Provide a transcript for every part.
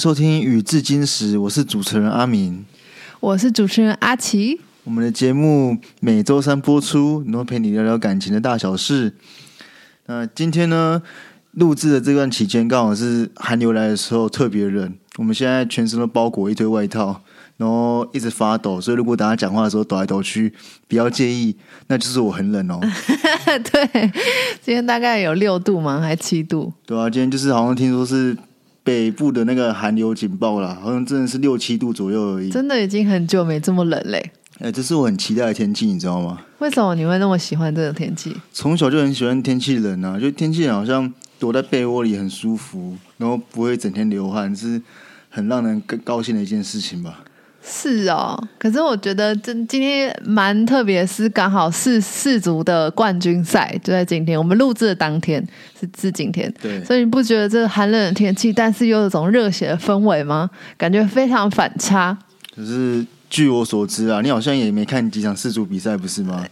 收听《与至今时》，我是主持人阿明。我是主持人阿奇。我们的节目每周三播出，然后陪你聊聊感情的大小事。那今天呢，录制的这段期间刚好是寒流来的时候，特别冷。我们现在全身都包裹一堆外套，然后一直发抖，所以如果大家讲话的时候抖来抖去，不要介意，那就是我很冷哦。对，今天大概有六度吗？还七度？对啊，今天就是好像听说是北部的那个寒流警报啦，好像真的是六七度左右而已。真的已经很久没这么冷嘞。哎，这是我很期待的天气，你知道吗？为什么你会那么喜欢这种天气？从小就很喜欢天气冷啊，就天气冷好像躲在被窝里很舒服，然后不会整天流汗，是很让人更高兴的一件事情吧。是哦，可是我觉得这今天蛮特别，是刚好是世足的冠军赛就在今天，我们录制的当天是是今天，对，所以你不觉得这寒冷的天气，但是又有种热血的氛围吗？感觉非常反差。可是据我所知啊，你好像也没看几场世足比赛，不是吗？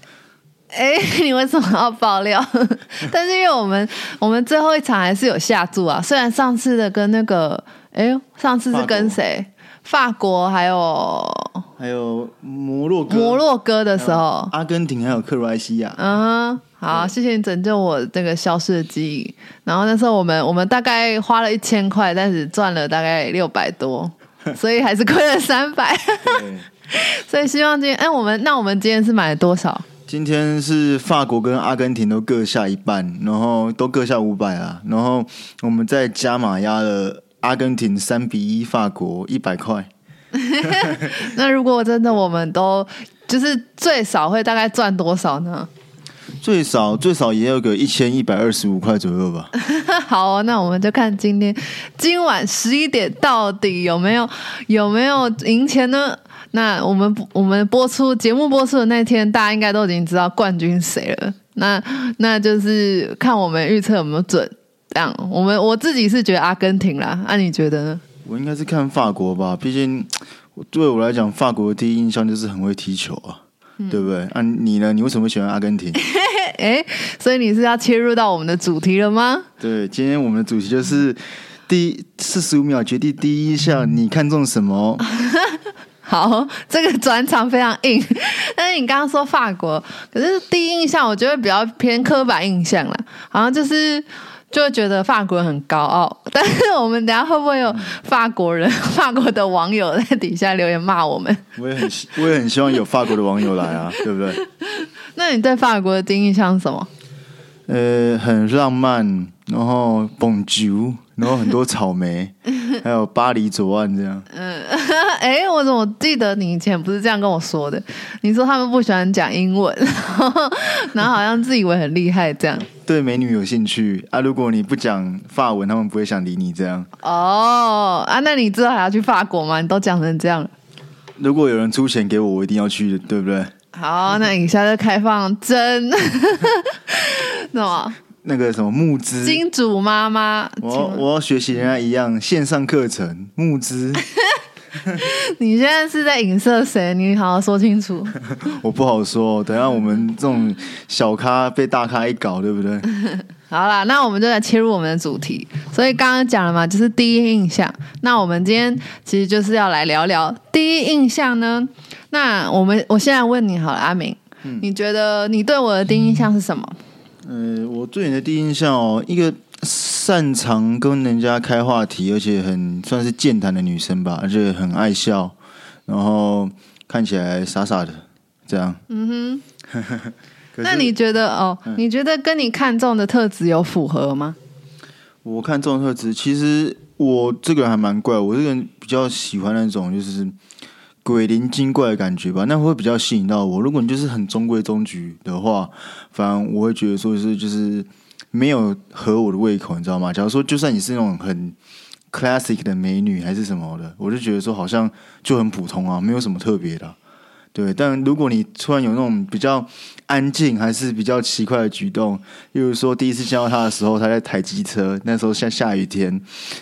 哎，你为什么要爆料？但是因为我们我们最后一场还是有下注啊，虽然上次的跟那个，哎，上次是跟谁？法国还有还有摩洛哥，摩洛哥的时候，阿根廷还有克罗埃西亚。嗯，好，谢谢你拯救我这个消失的记忆。然后那时候我们我们大概花了一千块，但是赚了大概六百多，所以还是亏了三百。所以希望今天，哎，我们那我们今天是买了多少？今天是法国跟阿根廷都各下一半，然后都各下五百啊，然后我们再加码压了。阿根廷三比一，法国一百块。那如果真的我们都就是最少会大概赚多少呢？最少最少也有个一千一百二十五块左右吧。好，那我们就看今天今晚十一点到底有没有有没有赢钱呢？那我们我们播出节目播出的那天，大家应该都已经知道冠军谁了。那那就是看我们预测有没有准。我们我自己是觉得阿根廷啦，那你觉得呢？我应该是看法国吧，毕竟对我来讲，法国的第一印象就是很会踢球啊，对不对？啊，你呢？你为什么喜欢阿根廷？哎，所以你是要切入到我们的主题了吗？对，今天我们的主题就是第四十五秒决定第一印象，你看中什么？好，这个转场非常硬，但是你刚刚说法国，可是第一印象我觉得比较偏刻板印象啦，好像就是。就会觉得法国人很高傲，但是我们等下会不会有法国人、法国的网友在底下留言骂我们？我也很，我也很希望有法国的网友来啊，对不对？那你对法国的第一印象是什么？呃，很浪漫，然后蹦酒，然后很多草莓，还有巴黎左岸这样。嗯，哎，我怎么记得你以前不是这样跟我说的？你说他们不喜欢讲英文，然后好像自以为很厉害这样。对美女有兴趣啊？如果你不讲法文，他们不会想理你这样。哦啊，那你之后还要去法国吗？你都讲成这样如果有人出钱给我，我一定要去的，对不对？好，那以下就开放真那么？那个什么募资？金主妈妈，我我要学习人家一样线上课程募资。你现在是在影射谁？你好好说清楚。我不好说，等下我们这种小咖被大咖一搞，对不对？好啦，那我们就来切入我们的主题。所以刚刚讲了嘛，就是第一印象。那我们今天其实就是要来聊聊第一印象呢。那我们我现在问你好了，阿明，你觉得你对我的第一印象是什么？呃，我对你的第一印象哦，一个。擅长跟人家开话题，而且很算是健谈的女生吧，而且很爱笑，然后看起来傻傻的，这样。嗯哼。那你觉得哦？你觉得跟你看中的特质有符合吗？我看中的特质，其实我这个人还蛮怪，我这个人比较喜欢那种就是鬼灵精怪的感觉吧，那会比较吸引到我。如果你就是很中规中矩的话，反而我会觉得说是就是。没有合我的胃口，你知道吗？假如说，就算你是那种很 classic 的美女还是什么的，我就觉得说好像就很普通啊，没有什么特别的。对，但如果你突然有那种比较安静还是比较奇怪的举动，例如说第一次见到他的时候，他在抬机车，那时候下下雨天，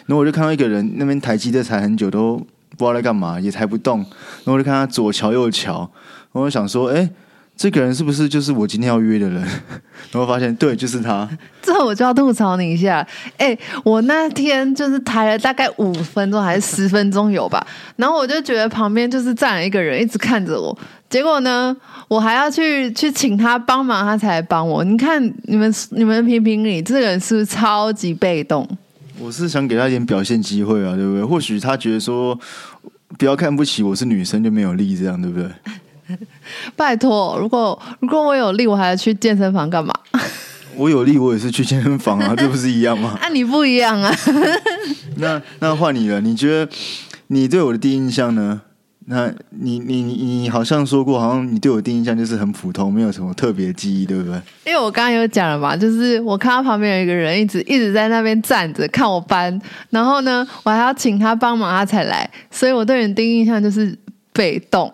然后我就看到一个人那边抬机车踩很久都不知道在干嘛，也抬不动，然后我就看他左瞧右瞧，我就想说，哎。这个人是不是就是我今天要约的人？然后发现对，就是他。这我就要吐槽你一下。哎，我那天就是抬了大概五分钟还是十分钟有吧，然后我就觉得旁边就是站了一个人一直看着我，结果呢，我还要去去请他帮忙，他才来帮我。你看你们你们评评理，这个人是不是超级被动？我是想给他一点表现机会啊，对不对？或许他觉得说不要看不起我是女生就没有力，这样对不对？拜托，如果如果我有力，我还要去健身房干嘛？我有力，我也是去健身房啊，这不是一样吗？啊，你不一样啊。那那换你了，你觉得你对我的第一印象呢？那你你你好像说过，好像你对我第一印象就是很普通，没有什么特别记忆，对不对？因为我刚刚有讲了嘛，就是我看到旁边有一个人一直一直在那边站着看我搬，然后呢，我还要请他帮忙，他才来，所以我对你第一印象就是被动。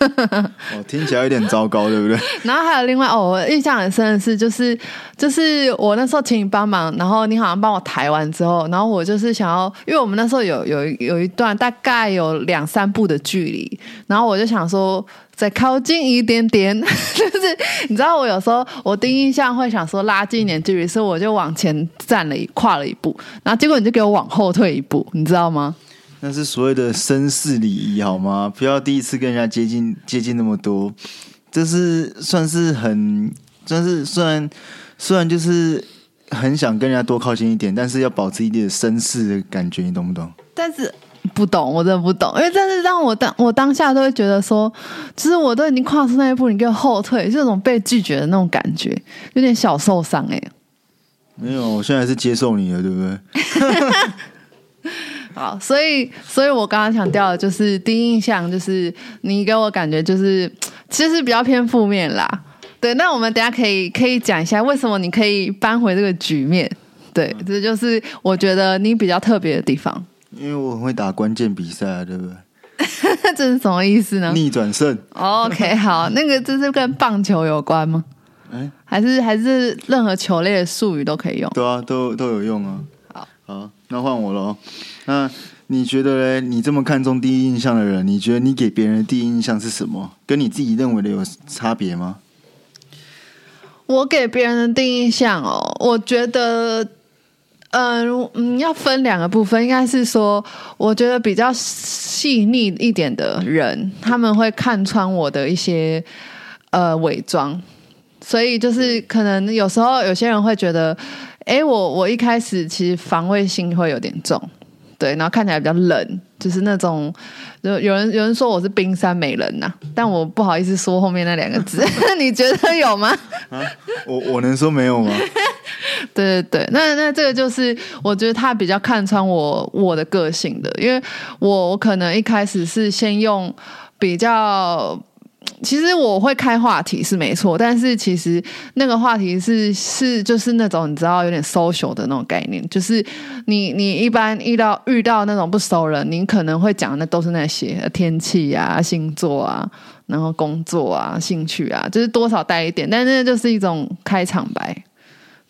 哦，听起来有点糟糕，对不对？然后还有另外哦，我印象很深的是，就是就是我那时候请你帮忙，然后你好像帮我抬完之后，然后我就是想要，因为我们那时候有有有一段大概有两三步的距离，然后我就想说再靠近一点点，就是你知道我有时候我第一印象会想说拉近一点距离，所以我就往前站了一跨了一步，然后结果你就给我往后退一步，你知道吗？那是所谓的绅士礼仪，好吗？不要第一次跟人家接近接近那么多，这是算是很，算是虽然虽然就是很想跟人家多靠近一点，但是要保持一点绅士的感觉，你懂不懂？但是不懂，我真的不懂，因为但是让我当我当下都会觉得说，其实我都已经跨出那一步，你给我后退，这种被拒绝的那种感觉，有点小受伤哎。没有，我现在是接受你了，对不对？好，所以，所以我刚刚强调的就是第一印象，就是你给我感觉就是，其实比较偏负面啦。对，那我们等下可以可以讲一下为什么你可以扳回这个局面。对，这就是我觉得你比较特别的地方。因为我很会打关键比赛啊，对不对？这是什么意思呢？逆转胜。OK，好，那个这是跟棒球有关吗？哎，还是还是任何球类的术语都可以用？对啊，都都有用啊。好，好，那换我喽。那你觉得嘞？你这么看重第一印象的人，你觉得你给别人的第一印象是什么？跟你自己认为的有差别吗？我给别人的第一印象哦，我觉得，嗯嗯，要分两个部分，应该是说，我觉得比较细腻一点的人，他们会看穿我的一些呃伪装，所以就是可能有时候有些人会觉得，哎，我我一开始其实防卫心会有点重。对，然后看起来比较冷，就是那种，有有人有人说我是冰山美人呐，但我不好意思说后面那两个字，你觉得有吗？啊，我我能说没有吗？对对对，那那这个就是我觉得他比较看穿我我的个性的，因为我我可能一开始是先用比较。其实我会开话题是没错，但是其实那个话题是是就是那种你知道有点 social 的那种概念，就是你你一般遇到遇到那种不熟人，你可能会讲的都是那些天气啊、星座啊、然后工作啊、兴趣啊，就是多少带一点，但那就是一种开场白。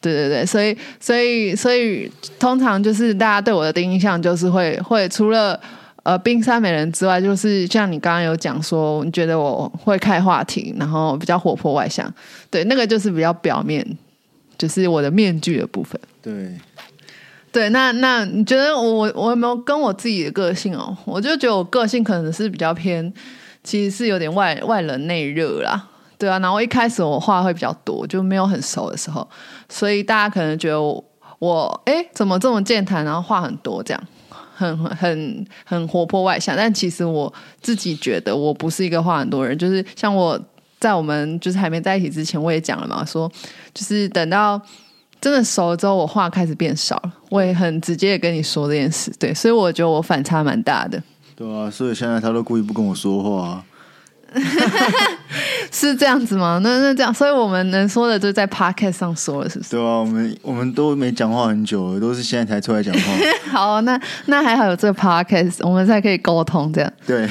对对对，所以所以所以通常就是大家对我的第一印象就是会会除了。呃，冰山美人之外，就是像你刚刚有讲说，你觉得我会开话题，然后比较活泼外向，对，那个就是比较表面，就是我的面具的部分。对，对，那那你觉得我我有没有跟我自己的个性哦？我就觉得我个性可能是比较偏，其实是有点外外冷内热啦，对啊。然后一开始我话会比较多，就没有很熟的时候，所以大家可能觉得我我哎怎么这么健谈，然后话很多这样。很很很活泼外向，但其实我自己觉得我不是一个话很多人。就是像我在我们就是还没在一起之前，我也讲了嘛，说就是等到真的熟了之后，我话开始变少了。我也很直接的跟你说这件事，对，所以我觉得我反差蛮大的。对啊，所以现在他都故意不跟我说话。是这样子吗？那那这样，所以我们能说的就在 podcast 上说了，是不是？对啊，我们我们都没讲话很久了，都是现在才出来讲话。好，那那还好有这个 podcast，我们才可以沟通这样。对。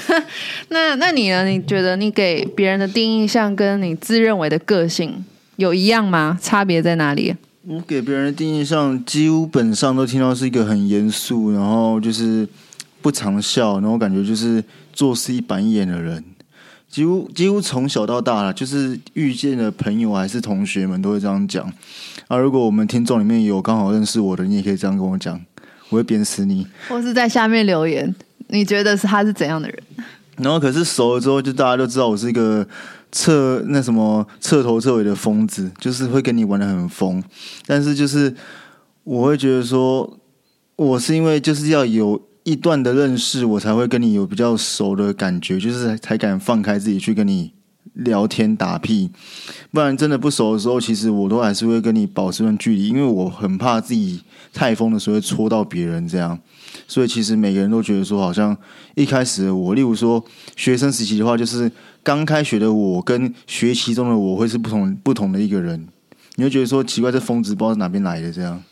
那那你呢？你觉得你给别人的第一印象跟你自认为的个性有一样吗？差别在哪里？我给别人的第一印象基本上都听到是一个很严肃，然后就是不常笑，然后感觉就是做事一板眼的人。几乎几乎从小到大了，就是遇见的朋友还是同学们都会这样讲。啊，如果我们听众里面有刚好认识我的，你也可以这样跟我讲，我会鞭死你。或是在下面留言，你觉得是他是怎样的人？然后可是熟了之后，就大家都知道我是一个彻那什么彻头彻尾的疯子，就是会跟你玩的很疯。但是就是我会觉得说，我是因为就是要有一段的认识，我才会跟你有比较熟的感觉，就是才敢放开自己去跟你聊天打屁。不然真的不熟的时候，其实我都还是会跟你保持段距离，因为我很怕自己太疯的时候会戳到别人这样。所以其实每个人都觉得说，好像一开始的我，例如说学生时期的话，就是刚开学的我跟学习中的我会是不同不同的一个人。你会觉得说奇怪，这疯子不知道是哪边来的这样。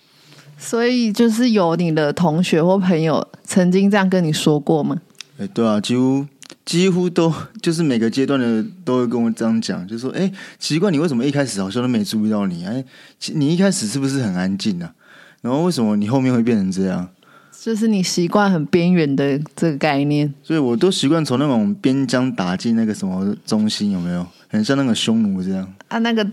所以就是有你的同学或朋友曾经这样跟你说过吗？哎，对啊，几乎几乎都就是每个阶段的都会跟我这样讲，就说哎，奇怪，你为什么一开始好像都没注意到你？哎，你一开始是不是很安静啊？然后为什么你后面会变成这样？就是你习惯很边缘的这个概念，所以我都习惯从那种边疆打进那个什么中心，有没有？很像那个匈奴这样啊？那个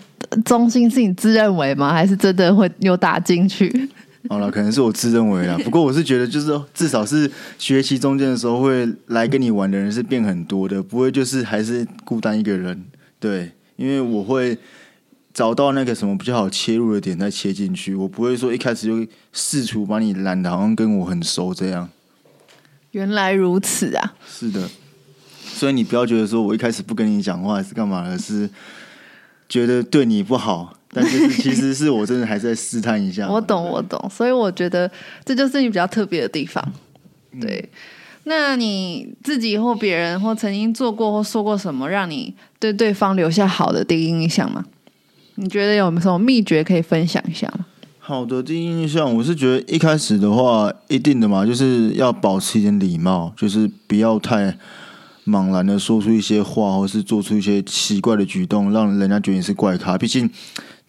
中心是你自认为吗？还是真的会有打进去？好了，可能是我自认为啦。不过我是觉得，就是至少是学习中间的时候，会来跟你玩的人是变很多的，不会就是还是孤单一个人。对，因为我会。找到那个什么比较好切入的点再切进去，我不会说一开始就试图把你拦的好像跟我很熟这样。原来如此啊！是的，所以你不要觉得说我一开始不跟你讲话是干嘛，而是觉得对你不好，但是其实是我真的还在试探一下。我懂，我懂，所以我觉得这就是你比较特别的地方。对，那你自己或别人或曾经做过或说过什么，让你对对方留下好的第一印象吗？你觉得有什么秘诀可以分享一下吗？好的第一印象，我是觉得一开始的话，一定的嘛，就是要保持一点礼貌，就是不要太茫然的说出一些话，或是做出一些奇怪的举动，让人家觉得你是怪咖。毕竟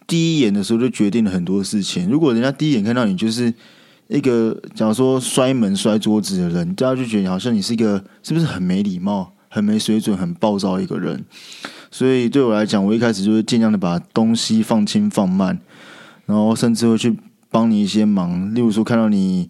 第一眼的时候就决定了很多事情。如果人家第一眼看到你就是一个，假如说摔门摔桌子的人，大家就觉得好像你是一个是不是很没礼貌、很没水准、很暴躁一个人。所以对我来讲，我一开始就是尽量的把东西放轻放慢，然后甚至会去帮你一些忙，例如说看到你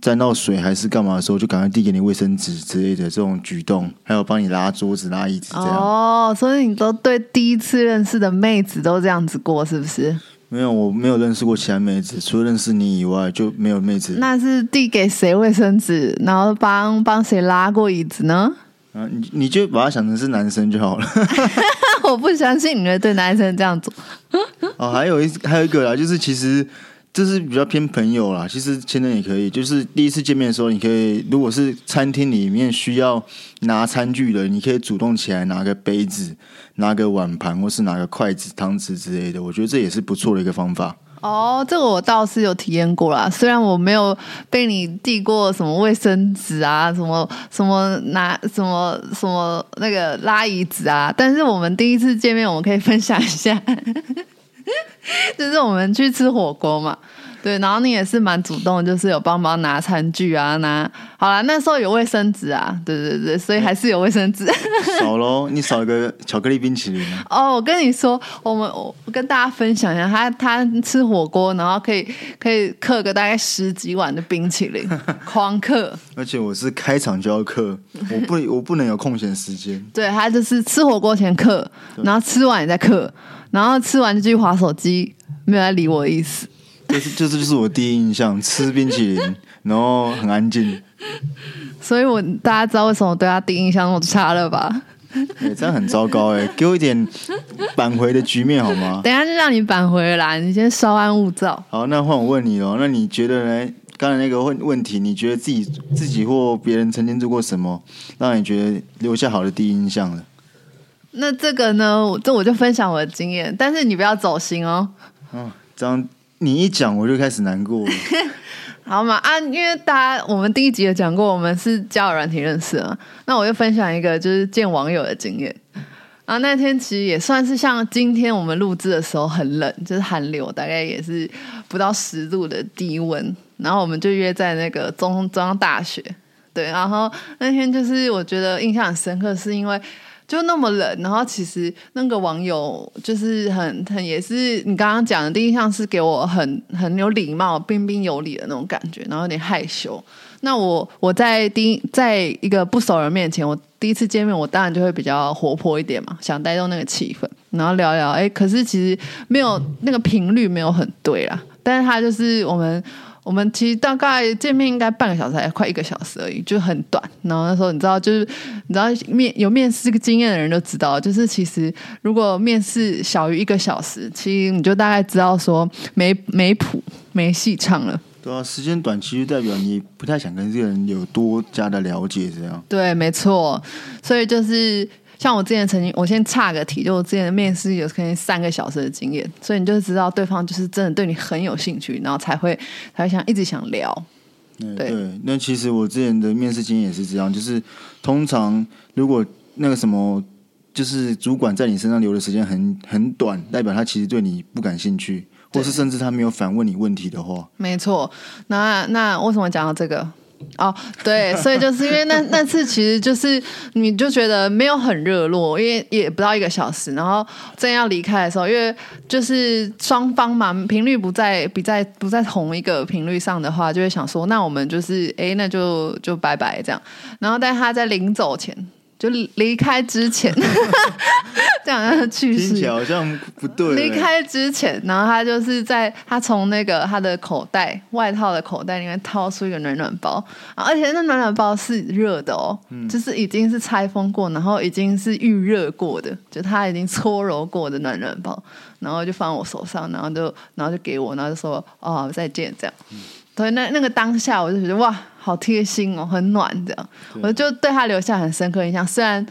沾到水还是干嘛的时候，就赶快递给你卫生纸之类的这种举动，还有帮你拉桌子拉椅子这样。哦，所以你都对第一次认识的妹子都这样子过，是不是？没有，我没有认识过其他妹子，除了认识你以外就没有妹子。那是递给谁卫生纸，然后帮帮谁拉过椅子呢？啊，你你就把它想成是男生就好了。我不相信你会对男生这样做。哦，还有一还有一个啦，就是其实这是比较偏朋友啦。其实现在也可以，就是第一次见面的时候，你可以如果是餐厅里面需要拿餐具的，你可以主动起来拿个杯子、拿个碗盘，或是拿个筷子、汤匙之类的。我觉得这也是不错的一个方法。哦，这个我倒是有体验过啦。虽然我没有被你递过什么卫生纸啊，什么什么拿什么什么那个拉椅子啊，但是我们第一次见面，我们可以分享一下，就是我们去吃火锅嘛。对，然后你也是蛮主动，就是有帮忙拿餐具啊，拿好啦，那时候有卫生纸啊，对对对，所以还是有卫生纸。少喽，你少一个巧克力冰淇淋。哦，我跟你说，我们我跟大家分享一下，他他吃火锅，然后可以可以刻个大概十几碗的冰淇淋，狂刻。而且我是开场就要刻，我不 我不能有空闲时间。对他就是吃火锅前刻，然后吃完也在刻，然后吃完就继续划手机，没有来理我的意思。就是，就是，就是我第一印象，吃冰淇淋，然后很安静。所以我大家知道为什么对他第一印象那么差了吧？哎，这样很糟糕哎！给我一点扳回的局面好吗？等下就让你扳回来，你先稍安勿躁。好，那换我问你哦。那你觉得呢？刚才那个问问题，你觉得自己自己或别人曾经做过什么，让你觉得留下好的第一印象了？那这个呢？这我就分享我的经验，但是你不要走心哦。嗯，这样。你一讲我就开始难过，好嘛啊！因为大家我们第一集有讲过，我们是交友软体认识啊。那我就分享一个就是见网友的经验。啊那天其实也算是像今天我们录制的时候很冷，就是寒流，大概也是不到十度的低温。然后我们就约在那个中中央大学，对。然后那天就是我觉得印象很深刻，是因为。就那么冷，然后其实那个网友就是很很也是你刚刚讲的第一印象是给我很很有礼貌、彬彬有礼的那种感觉，然后有点害羞。那我我在第一在一个不熟人面前，我第一次见面，我当然就会比较活泼一点嘛，想带动那个气氛，然后聊聊。哎，可是其实没有那个频率没有很对啦，但是他就是我们。我们其实大概见面应该半个小时，还快一个小时而已，就很短。然后那时候你知道，就是你知道面有面试经验的人都知道，就是其实如果面试小于一个小时，其实你就大概知道说没没谱、没戏唱了。对啊，时间短其实代表你不太想跟这个人有多加的了解，这样。对，没错。所以就是。像我之前曾经，我先岔个题，就我之前的面试有可能三个小时的经验，所以你就知道对方就是真的对你很有兴趣，然后才会才会想一直想聊。对，那其实我之前的面试经验也是这样，就是通常如果那个什么，就是主管在你身上留的时间很很短，代表他其实对你不感兴趣，或是甚至他没有反问你问题的话。没错，那那为什么讲到这个？哦，对，所以就是因为那那次其实就是你就觉得没有很热络，因为也不到一个小时，然后正要离开的时候，因为就是双方嘛频率不在不在不在同一个频率上的话，就会想说那我们就是哎那就就拜拜这样，然后但他在临走前。就离开之前，这样的趣事听起来好像不对。离开之前，然后他就是在他从那个他的口袋外套的口袋里面掏出一个暖暖包，而且那暖暖包是热的哦，就是已经是拆封过，然后已经是预热过的，就他已经搓揉过的暖暖包，然后就放我手上，然后就然后就给我，然后就说哦再见这样。对，那那个当下我就觉得哇，好贴心哦，很暖这样，我就对他留下很深刻印象。虽然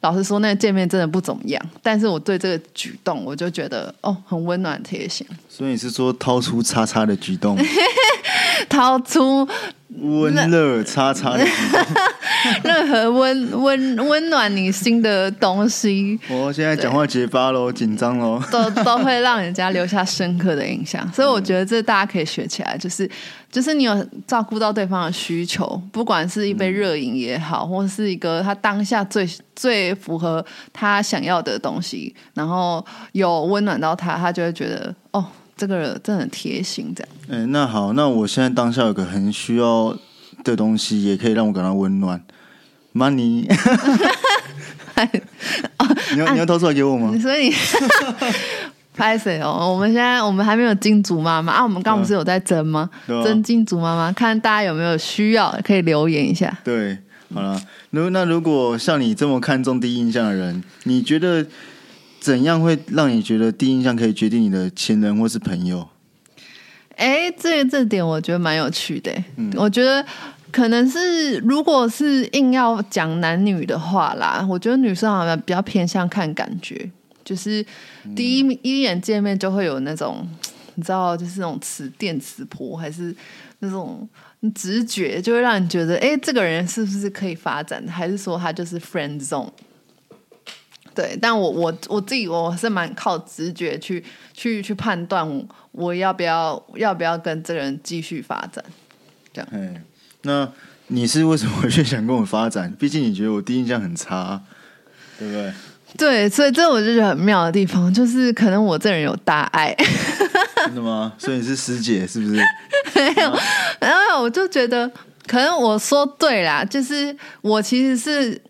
老实说，那个见面真的不怎么样，但是我对这个举动，我就觉得哦，很温暖贴心。所以你是说掏出叉叉的举动？掏出。温热叉叉的，任何温温温暖你心的东西，我现在讲话结巴喽，紧张喽，都都会让人家留下深刻的印象。所以我觉得这大家可以学起来，就是就是你有照顾到对方的需求，不管是一杯热饮也好，或是一个他当下最最符合他想要的东西，然后有温暖到他，他就会觉得哦。这个真的很贴心，这样。哎，那好，那我现在当下有个很需要的东西，也可以让我感到温暖。Money，你要你要掏出来给我吗？所以 拍谁哦？我们现在我们还没有金主妈妈啊，我们刚不是有在争吗？争金主妈妈，看大家有没有需要，可以留言一下。对，好了，如那如果像你这么看重第一印象的人，你觉得？怎样会让你觉得第一印象可以决定你的情人或是朋友？哎，这这点我觉得蛮有趣的。嗯，我觉得可能是如果是硬要讲男女的话啦，我觉得女生好像比较偏向看感觉，就是第一一眼见面就会有那种你知道，就是那种磁电磁波，还是那种直觉，就会让你觉得，哎，这个人是不是可以发展？还是说他就是 friend zone？对，但我我我自己我是蛮靠直觉去去去判断我要不要要不要跟这个人继续发展，这样。哎，那你是为什么会想跟我发展？毕竟你觉得我第一印象很差，对不对？对，所以这我就觉得很妙的地方，就是可能我这人有大爱。真的吗？所以你是师姐是不是？没有，然后我就觉得可能我说对啦，就是我其实是。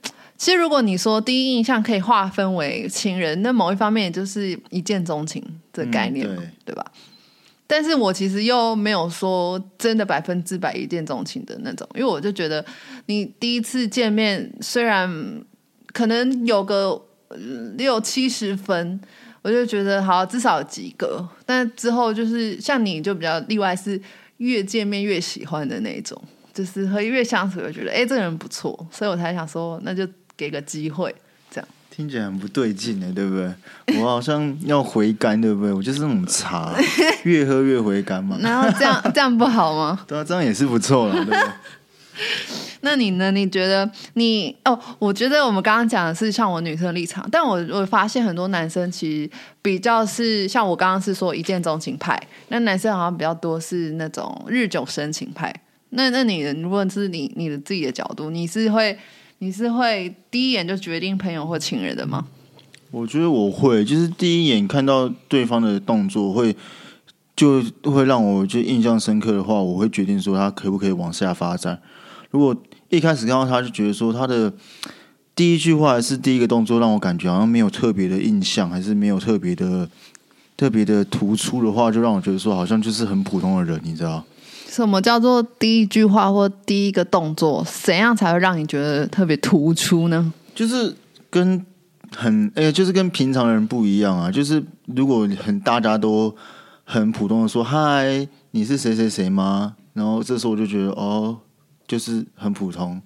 其实，如果你说第一印象可以划分为情人，那某一方面也就是一见钟情的概念嘛，对吧？但是我其实又没有说真的百分之百一见钟情的那种，因为我就觉得你第一次见面虽然可能有个六七十分，我就觉得好至少及格，但之后就是像你就比较例外，是越见面越喜欢的那种，就是和越相处，就觉得哎这个人不错，所以我才想说那就。给个机会，这样听起来很不对劲呢，对不对？我好像要回甘，对不对？我就是那种茶，越喝越回甘嘛。然后这样这样不好吗？对啊，这样也是不错了，对不对？那你呢？你觉得你哦？我觉得我们刚刚讲的是像我女生立场，但我我发现很多男生其实比较是像我刚刚是说一见钟情派，那男生好像比较多是那种日久生情派。那那你如果是你你的自己的角度，你是会？你是会第一眼就决定朋友或情人的吗？我觉得我会，就是第一眼看到对方的动作，会就会让我就印象深刻的话，我会决定说他可不可以往下发展。如果一开始看到他就觉得说他的第一句话还是第一个动作让我感觉好像没有特别的印象，还是没有特别的特别的突出的话，就让我觉得说好像就是很普通的人，你知道？什么叫做第一句话或第一个动作？怎样才会让你觉得特别突出呢？就是跟很哎、就是跟平常人不一样啊。就是如果很大家都很普通的说嗨，你是谁谁谁吗？然后这时候我就觉得哦，就是很普通。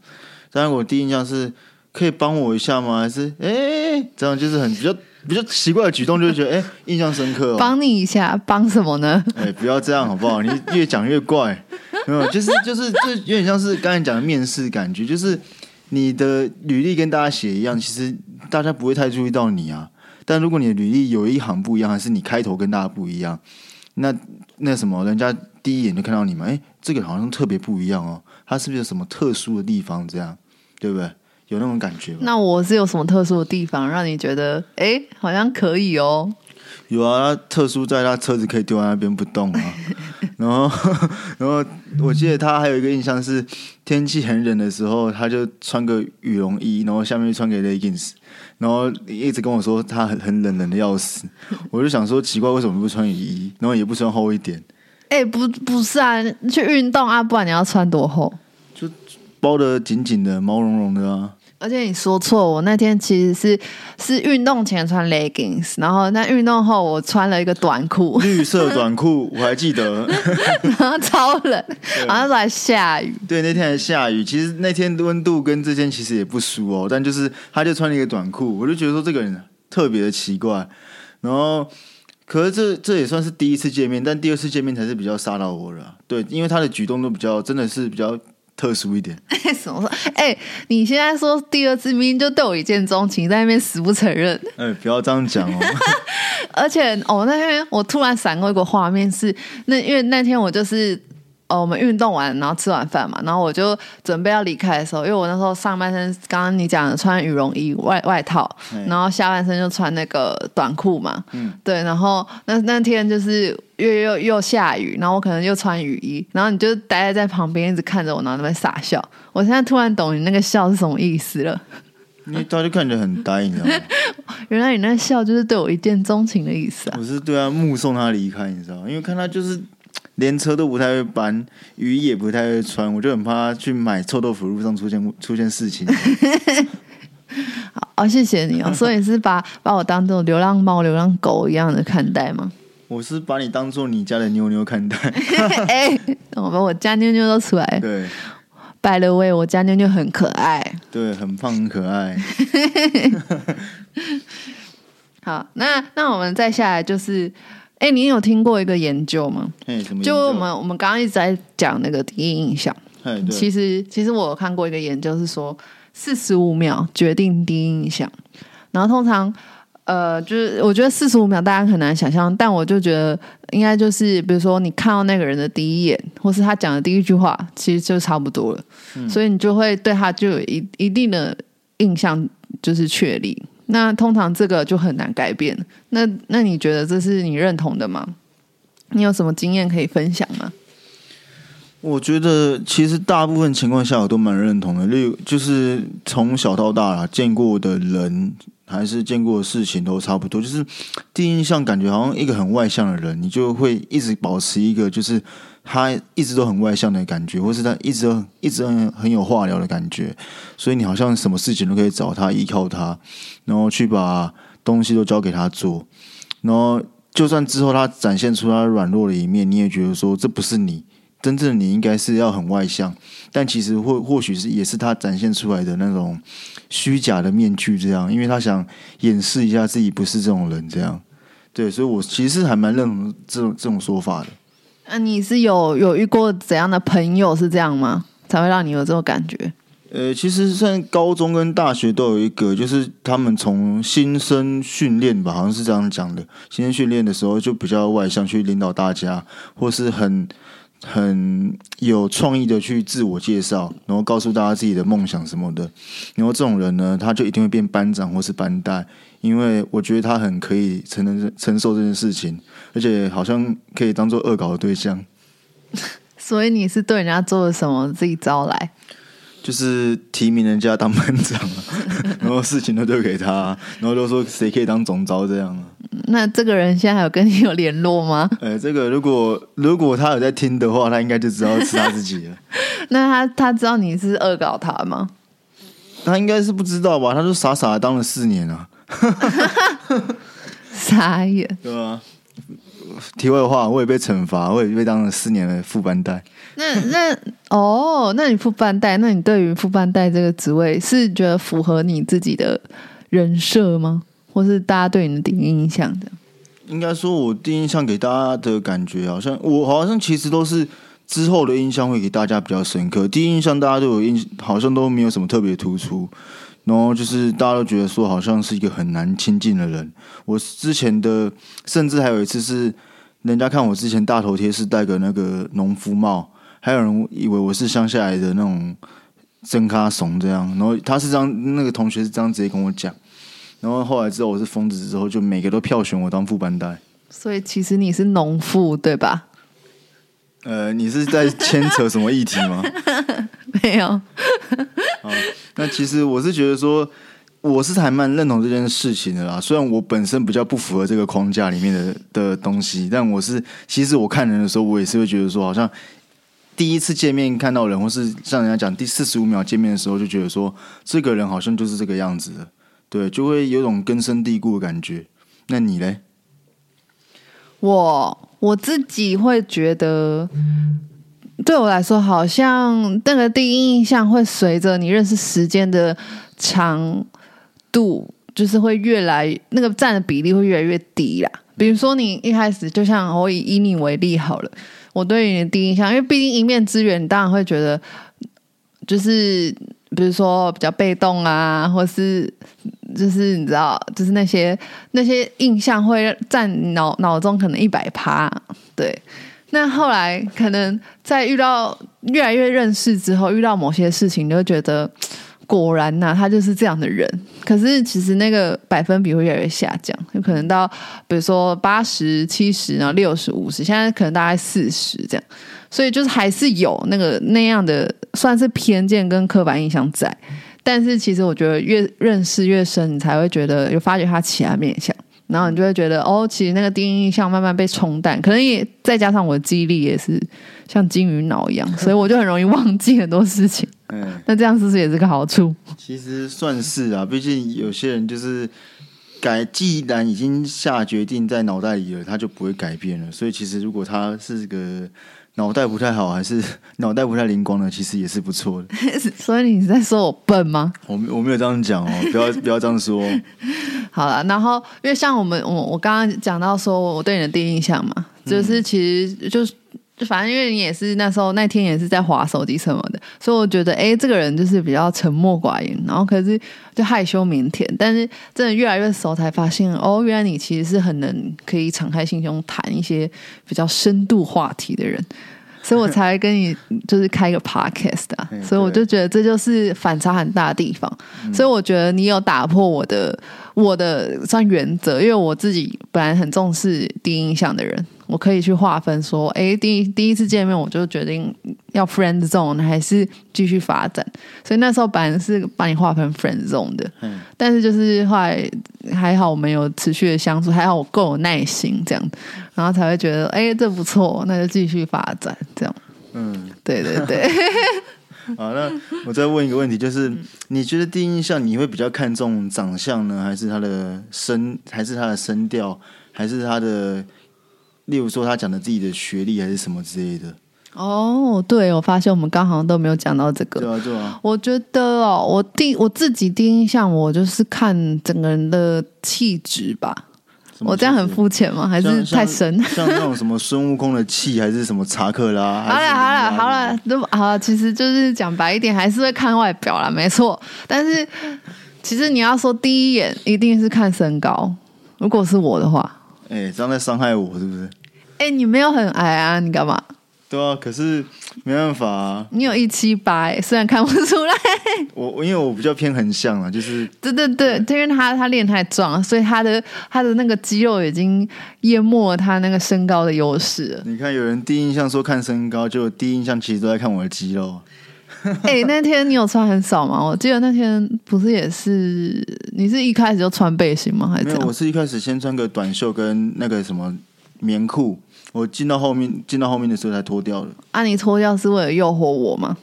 当然我第一印象是可以帮我一下吗？还是哎、这样就是很比较比较奇怪的举动，就会觉得哎、印象深刻、哦。帮你一下，帮什么呢？哎、不要这样好不好？你越讲越怪，没有，就是就是就有点像是刚才讲的面试感觉，就是你的履历跟大家写一样，其实大家不会太注意到你啊。但如果你的履历有一行不一样，还是你开头跟大家不一样，那那什么，人家第一眼就看到你嘛，哎、这个好像特别不一样哦，他是不是有什么特殊的地方？这样对不对？有那种感觉吧？那我是有什么特殊的地方让你觉得，哎，好像可以哦？有啊，他特殊在他车子可以丢在那边不动啊。然后，然后我记得他还有一个印象是，天气很冷的时候，他就穿个羽绒衣，然后下面穿个 leggings，然后一直跟我说他很很冷，冷的要死。我就想说奇怪，为什么不穿雨衣，然后也不穿厚一点，哎，不，不是啊，去运动啊，不然你要穿多厚？包的紧紧的，毛茸茸的啊。而且你说错，我那天其实是是运动前穿 leggings，然后那运动后我穿了一个短裤，绿色短裤我还记得，然后超冷，好像是还下雨。对，那天还下雨。其实那天温度跟这天其实也不输哦，但就是他就穿了一个短裤，我就觉得说这个人特别的奇怪。然后，可是这这也算是第一次见面，但第二次见面才是比较杀到我了啊。对，因为他的举动都比较真的是比较特殊一点。什么说？哎、你现在说第二次明明就对我一见钟情，在那边死不承认。哎，不要这样讲哦。而且哦，那天我突然闪过一个画面是，那因为那天我就是。哦，我们运动完，然后吃完饭嘛，然后我就准备要离开的时候，因为我那时候上半身刚刚你讲的穿羽绒衣外外套，哎然后下半身就穿那个短裤嘛，嗯对，然后那那天就是又又又下雨，然后我可能又穿雨衣，然后你就待在旁边一直看着我，然后在那边傻笑。我现在突然懂你那个笑是什么意思了，因为他就看起来很呆，你知道吗？原来你那笑就是对我一见钟情的意思啊！我是对他目送他离开，你知道吗？因为看他就是连车都不太会搬，雨衣也不太会穿，我就很怕他去买臭豆腐路上出现出现事情。好，哦，谢谢你哦。所以你是把把我当做流浪猫、流浪狗一样的看待吗？我是把你当做你家的妞妞看待，哎、我把我家妞妞都出来了。对拜了喂，我家妞妞很可爱。对，很胖很可爱。好，那那我们再下来就是，哎、你有听过一个研究吗？就我们我们刚刚一直在讲那个第一印象，其实其实我有看过一个研究是说，四十五秒决定第一印象，然后通常。呃，就是我觉得四十五秒大家很难想象，但我就觉得应该就是，比如说你看到那个人的第一眼，或是他讲的第一句话，其实就差不多了，所以你就会对他就有一一定的印象，就是确立。那通常这个就很难改变。那那你觉得这是你认同的吗？你有什么经验可以分享吗？我觉得其实大部分情况下我都蛮认同的，例如就是从小到大啦，见过的人还是见过的事情都差不多，就是第一印象感觉好像一个很外向的人，你就会一直保持一个就是他一直都很外向的感觉，或是他一直一直很很有话聊的感觉，所以你好像什么事情都可以找他依靠他，然后去把东西都交给他做，然后就算之后他展现出他软弱的一面，你也觉得说这不是你。真正的你应该是要很外向，但其实或或许是也是他展现出来的那种虚假的面具，这样，因为他想掩饰一下自己不是这种人，这样。对，所以我其实还蛮认同这种这种说法的。那、你是有有遇过怎样的朋友是这样吗？才会让你有这种感觉？呃，其实算高中跟大学都有一个，就是他们从新生训练吧，好像是这样讲的。新生训练的时候就比较外向，去领导大家，或是很很有创意的去自我介绍，然后告诉大家自己的梦想什么的。然后这种人呢，他就一定会变班长或是班带，因为我觉得他很可以承认承受这件事情，而且好像可以当做恶搞的对象。所以你是对人家做了什么自己招来？就是提名人家当班长啊，然后事情都丢给他，然后就说谁可以当总招这样啊。那这个人现在还有跟你有联络吗？呃，这个如果如果他有在听的话，他应该就知道是他自己了。那他他知道你是恶搞他吗？他应该是不知道吧？他就傻傻的当了四年啊。傻眼。对啊。题外话，我也被惩罚，我也被当了四年的副班带。那那哦，那你副班带，那你对于副班带这个职位是觉得符合你自己的人设吗？或是大家对你的第一印象的？应该说，我第一印象给大家的感觉，好像我好像其实都是之后的印象会给大家比较深刻。第一印象大家对我印，好像都没有什么特别突出。然后就是大家都觉得说，好像是一个很难亲近的人。我之前的，甚至还有一次是，人家看我之前大头贴是戴个那个农夫帽，还有人以为我是乡下来的那种真咖怂这样。然后他是这样，那个同学是这样直接跟我讲。然后后来知道我是疯子之后，就每个都票选我当副班带。所以其实你是农妇对吧？呃，你是在牵扯什么议题吗？没有。那其实我是觉得说，我是还蛮认同这件事情的啦。虽然我本身比较不符合这个框架里面的的东西，但我是其实我看人的时候，我也是会觉得说，好像第一次见面看到人，或是像人家讲第四十五秒见面的时候，就觉得说这个人好像就是这个样子的，对，就会有种根深蒂固的感觉。那你嘞？我我自己会觉得。对我来说，好像那个第一印象会随着你认识时间的长度，就是会越来那个占的比例会越来越低啦。比如说，你一开始就像我以以你为例好了，我对你的第一印象，因为毕竟一面之缘，你当然会觉得就是比如说比较被动啊，或是就是你知道，就是那些那些印象会占脑脑中可能一百趴，对。那后来可能在遇到越来越认识之后，遇到某些事情，你就觉得果然呐，他就是这样的人。可是其实那个百分比会越来越下降，有可能到比如说八十七十，然后六十五十，现在可能大概四十这样。所以就是还是有那个那样的算是偏见跟刻板印象在。但是其实我觉得越认识越深，你才会觉得有发觉他其他面相。然后你就会觉得，哦，其实那个第一印象慢慢被冲淡，可能也再加上我的记忆力也是像金鱼脑一样，所以我就很容易忘记很多事情。嗯，那这样是不是也是个好处？其实算是啊，毕竟有些人就是改，既然已经下决定在脑袋里了，他就不会改变了。所以其实如果他是个。脑袋不太好，还是 脑袋不太灵光呢，其实也是不错的。所以你在说我笨吗？我我没有这样讲哦，不要不要这样说。好了，然后因为像我们我我刚刚讲到说我对你的第一印象嘛，就是其实就是就反正因为你也是那时候那天也是在划手机什么的，所以我觉得哎这个人就是比较沉默寡言，然后可是就害羞腼腆，但是真的越来越熟才发现哦，原来你其实是很能可以敞开心胸谈一些比较深度话题的人。所以我才跟你就是开一个 podcast 啊，所以我就觉得这就是反差很大的地方。所以我觉得你有打破我的我的算原则，因为我自己本来很重视第一印象的人。我可以去划分说，哎，第第一次见面我就决定要 friend zone 还是继续发展，所以那时候本来是把你划分 friend zone 的，嗯，但是就是后来还好我们有持续的相处，还好我够有耐心这样，然后才会觉得，哎，这不错，那就继续发展这样，嗯，对对对。好，那我再问一个问题，就是你觉得第一印象你会比较看重长相呢，还是他的声，还是他的声调，还是他的？例如说，他讲的自己的学历还是什么之类的。哦，对，我发现我们刚好像都没有讲到这个。对啊，对啊。我觉得哦，我第我自己第一印象，我就是看整个人的气质吧。我这样很肤浅吗？还是太深？像那种什么孙悟空的气，还是什么查克拉？好了，好了，好了，都好。其实就是讲白一点，还是会看外表啦，没错。但是其实你要说第一眼，一定是看身高。如果是我的话。哎，这样在伤害我是不是？哎，你没有很矮啊，你干嘛？对啊，可是没办法啊，你有一七八哎，虽然看不出来。我我因为我比较偏横向啊，就是对对对，因为他他练太壮，所以他的他的那个肌肉已经淹没了他那个身高的优势。你看有人第一印象说看身高，就第一印象其实都在看我的肌肉。哎、那天你有穿很少吗？我记得那天不是也是，你是一开始就穿背心吗？还是没有，我？是一开始先穿个短袖跟那个什么棉裤，我进到后面进到后面的时候才脱掉的，啊，你脱掉是为了诱惑我吗？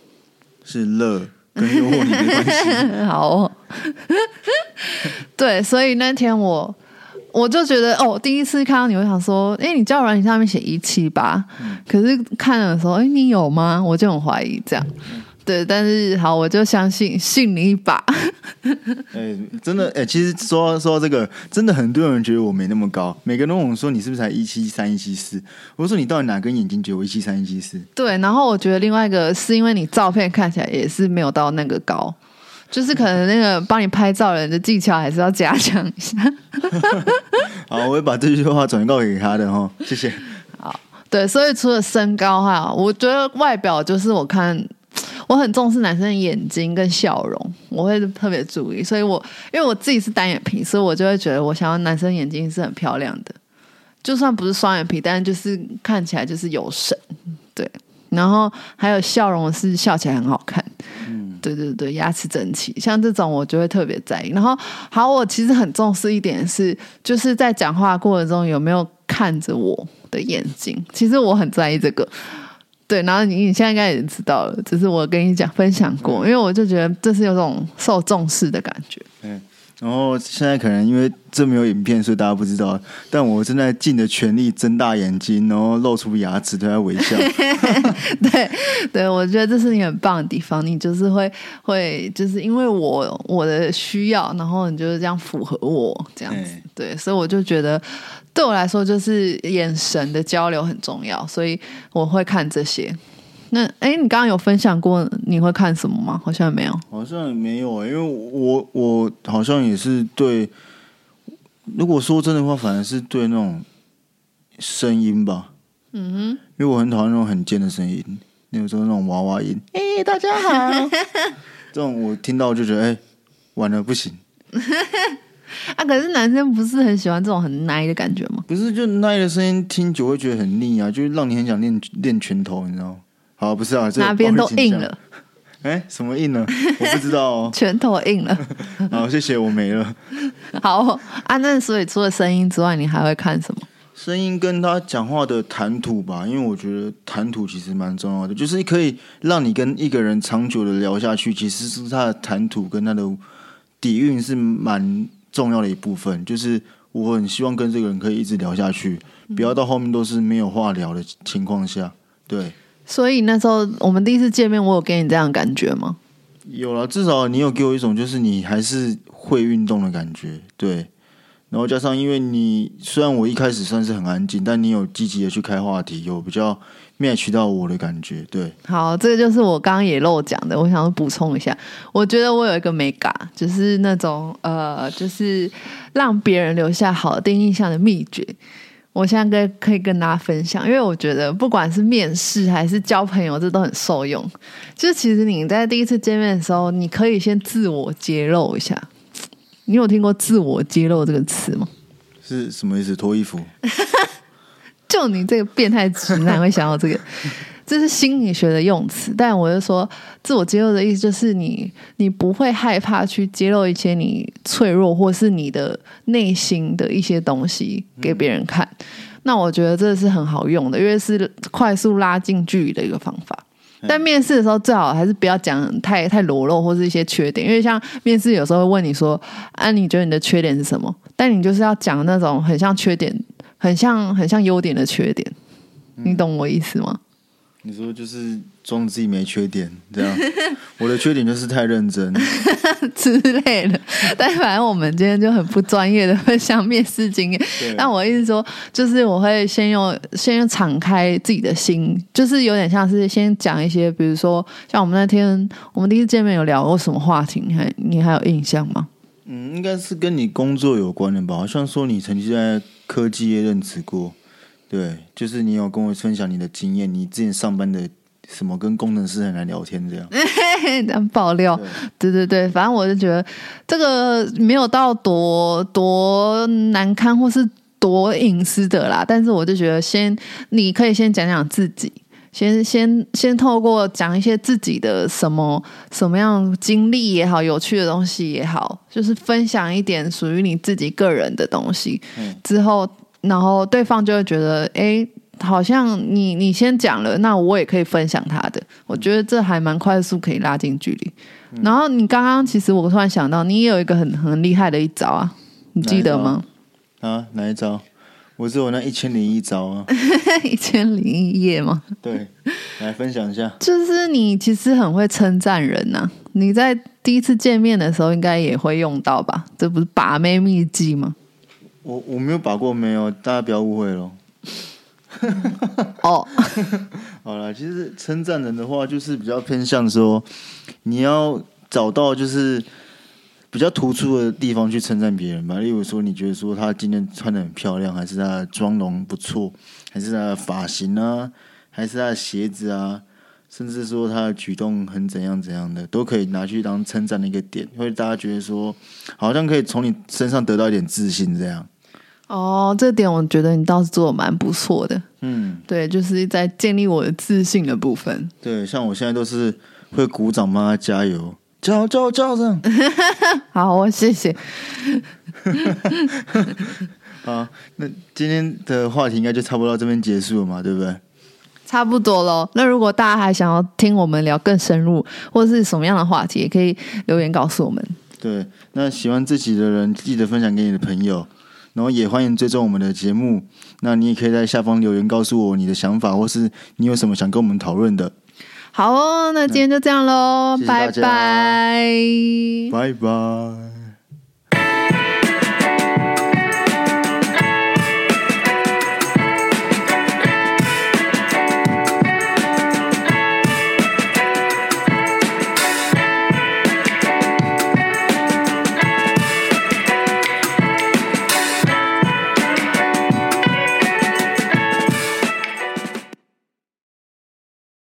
是热跟诱惑你没关系。好、哦，对，所以那天我我就觉得，哦，第一次看到你，我想说，哎，你交友软件上面写一七八，可是看了的时候，哎，你有吗？我就很怀疑这样。对，但是好，我就相信信你一把。哎、真的哎、其实说到说到这个，真的很多人觉得我没那么高，每个人都问我说你是不是才一七三一七四？我说你到底哪根眼睛觉得我一七三一七四？对，然后我觉得另外一个是因为你照片看起来也是没有到那个高，就是可能那个帮你拍照人的技巧还是要加强一下。好，我会把这句话转告给他的哈，谢谢。对，所以除了身高哈，我觉得外表就是我看我很重视男生的眼睛跟笑容，我会特别注意。所以我因为我自己是单眼皮，所以我就会觉得我想要男生眼睛是很漂亮的，就算不是双眼皮，但是就是看起来就是有神，对。然后还有笑容是笑起来很好看，嗯，对对对，牙齿整齐，像这种我就会特别在意。然后，好，我其实很重视一点是，就是在讲话过程中有没有看着我的眼睛，其实我很在意这个。对，然后你你现在应该也知道了，只是我跟你讲分享过，因为我就觉得这是有种受重视的感觉。嗯然后现在可能因为这没有影片，所以大家不知道，但我正在尽的全力睁大眼睛，然后露出牙齿，对他微笑。对对，我觉得这是你很棒的地方，你就是会会就是因为我我的需要，然后你就是这样符合我这样子哎，对，所以我就觉得对我来说就是眼神的交流很重要，所以我会看这些。那哎，你刚刚有分享过你会看什么吗？好像没有。好像没有、欸，因为我我好像也是对，如果说真的话，反而是对那种声音吧。嗯哼，因为我很讨厌那种很尖的声音，那种说那种娃娃音，哎、大家好，这种我听到就觉得，哎、完了不行，啊，可是男生不是很喜欢这种很奶的感觉吗？不是就奶的声音听久会觉得很腻啊，就是让你很想练练拳头，你知道吗？好，不是啊，这个哪边都硬了，，哎、什么硬了？我不知道哦。拳头硬了。好，谢谢，我没了。好啊，那所以除了声音之外，你还会看什么？声音跟他讲话的谈吐吧，因为我觉得谈吐其实蛮重要的，就是可以让你跟一个人长久的聊下去，其实是他的谈吐跟他的底蕴是蛮重要的一部分。就是我很希望跟这个人可以一直聊下去，不要到后面都是没有话聊的情况下。对，所以那时候我们第一次见面，我有给你这样的感觉吗？有了，至少你有给我一种就是你还是会运动的感觉，对。然后加上，因为你虽然我一开始算是很安静，但你有积极的去开话题，有比较 match 到我的感觉，对。好，这个就是我刚刚也漏讲的，我想要补充一下。我觉得我有一个美感，就是那种呃，就是让别人留下好的印象的秘诀。我现在跟可以跟大家分享，因为我觉得不管是面试还是交朋友，这都很受用。就是其实你在第一次见面的时候，你可以先自我揭露一下。你有听过“自我揭露”这个词吗？是什么意思？脱衣服？就你这个变态直男会想到这个，这是心理学的用词。但我就说，自我揭露的意思就是你，你不会害怕去揭露一些你脆弱或是你的内心的一些东西给别人看。那我觉得这是很好用的，因为是快速拉近距离的一个方法。但面试的时候最好还是不要讲太太裸露或是一些缺点，因为像面试有时候会问你说：“啊，你觉得你的缺点是什么？”但你就是要讲那种很像缺点、很像很像优点的缺点，你懂我意思吗？你说就是装自己没缺点，这样。我的缺点就是太认真。之类的。但反正我们今天就很不专业的分享面试经验。对但我意思说，就是我会先用先用敞开自己的心，就是有点像是先讲一些，比如说像我们那天我们第一次见面有聊过什么话题，你还你还有印象吗？嗯，应该是跟你工作有关的吧？好像说你曾经在科技业任职过，对，就是你有跟我分享你的经验，你之前上班的什么跟工程师很难聊天这样。这样爆料，对。对对对，反正我就觉得这个没有到多多难堪或是多隐私的啦，但是我就觉得先你可以先讲讲自己，先先先透过讲一些自己的什么什么样经历也好，有趣的东西也好，就是分享一点属于你自己个人的东西，嗯。之后然后对方就会觉得，哎。好像你你先讲了，那我也可以分享他的。我觉得这还蛮快速可以拉近距离。然后你刚刚其实我突然想到，你也有一个很很厉害的一招啊，你记得吗？啊，哪一招？我是我那一千零一招啊。一千零一夜吗？对，来分享一下。就是你其实很会称赞人呐、你在第一次见面的时候应该也会用到吧？这不是把妹秘籍吗？我我没有把过没有，大家不要误会咯。哦，好了，其实称赞人的话，就是比较偏向说，你要找到就是比较突出的地方去称赞别人吧。例如说，你觉得说他今天穿的很漂亮，还是他的妆容不错，还是他的发型啊，还是他的鞋子啊，甚至说他的举动很怎样怎样的，都可以拿去当称赞的一个点，会大家觉得说，好像可以从你身上得到一点自信这样。哦，这点我觉得你倒是做的蛮不错的。嗯，对，就是在建立我的自信的部分。对，像我现在都是会鼓掌帮他加油，加油加油加油这样。好，我谢谢。好，那今天的话题应该就差不多到这边结束了嘛，对不对？差不多喽。那如果大家还想要听我们聊更深入，或是什么样的话题，也可以留言告诉我们。对，那喜欢自己的人记得分享给你的朋友，然后也欢迎追踪我们的节目。那你也可以在下方留言告诉我你的想法，或是你有什么想跟我们讨论的。好哦，那今天就这样喽，拜拜。拜拜。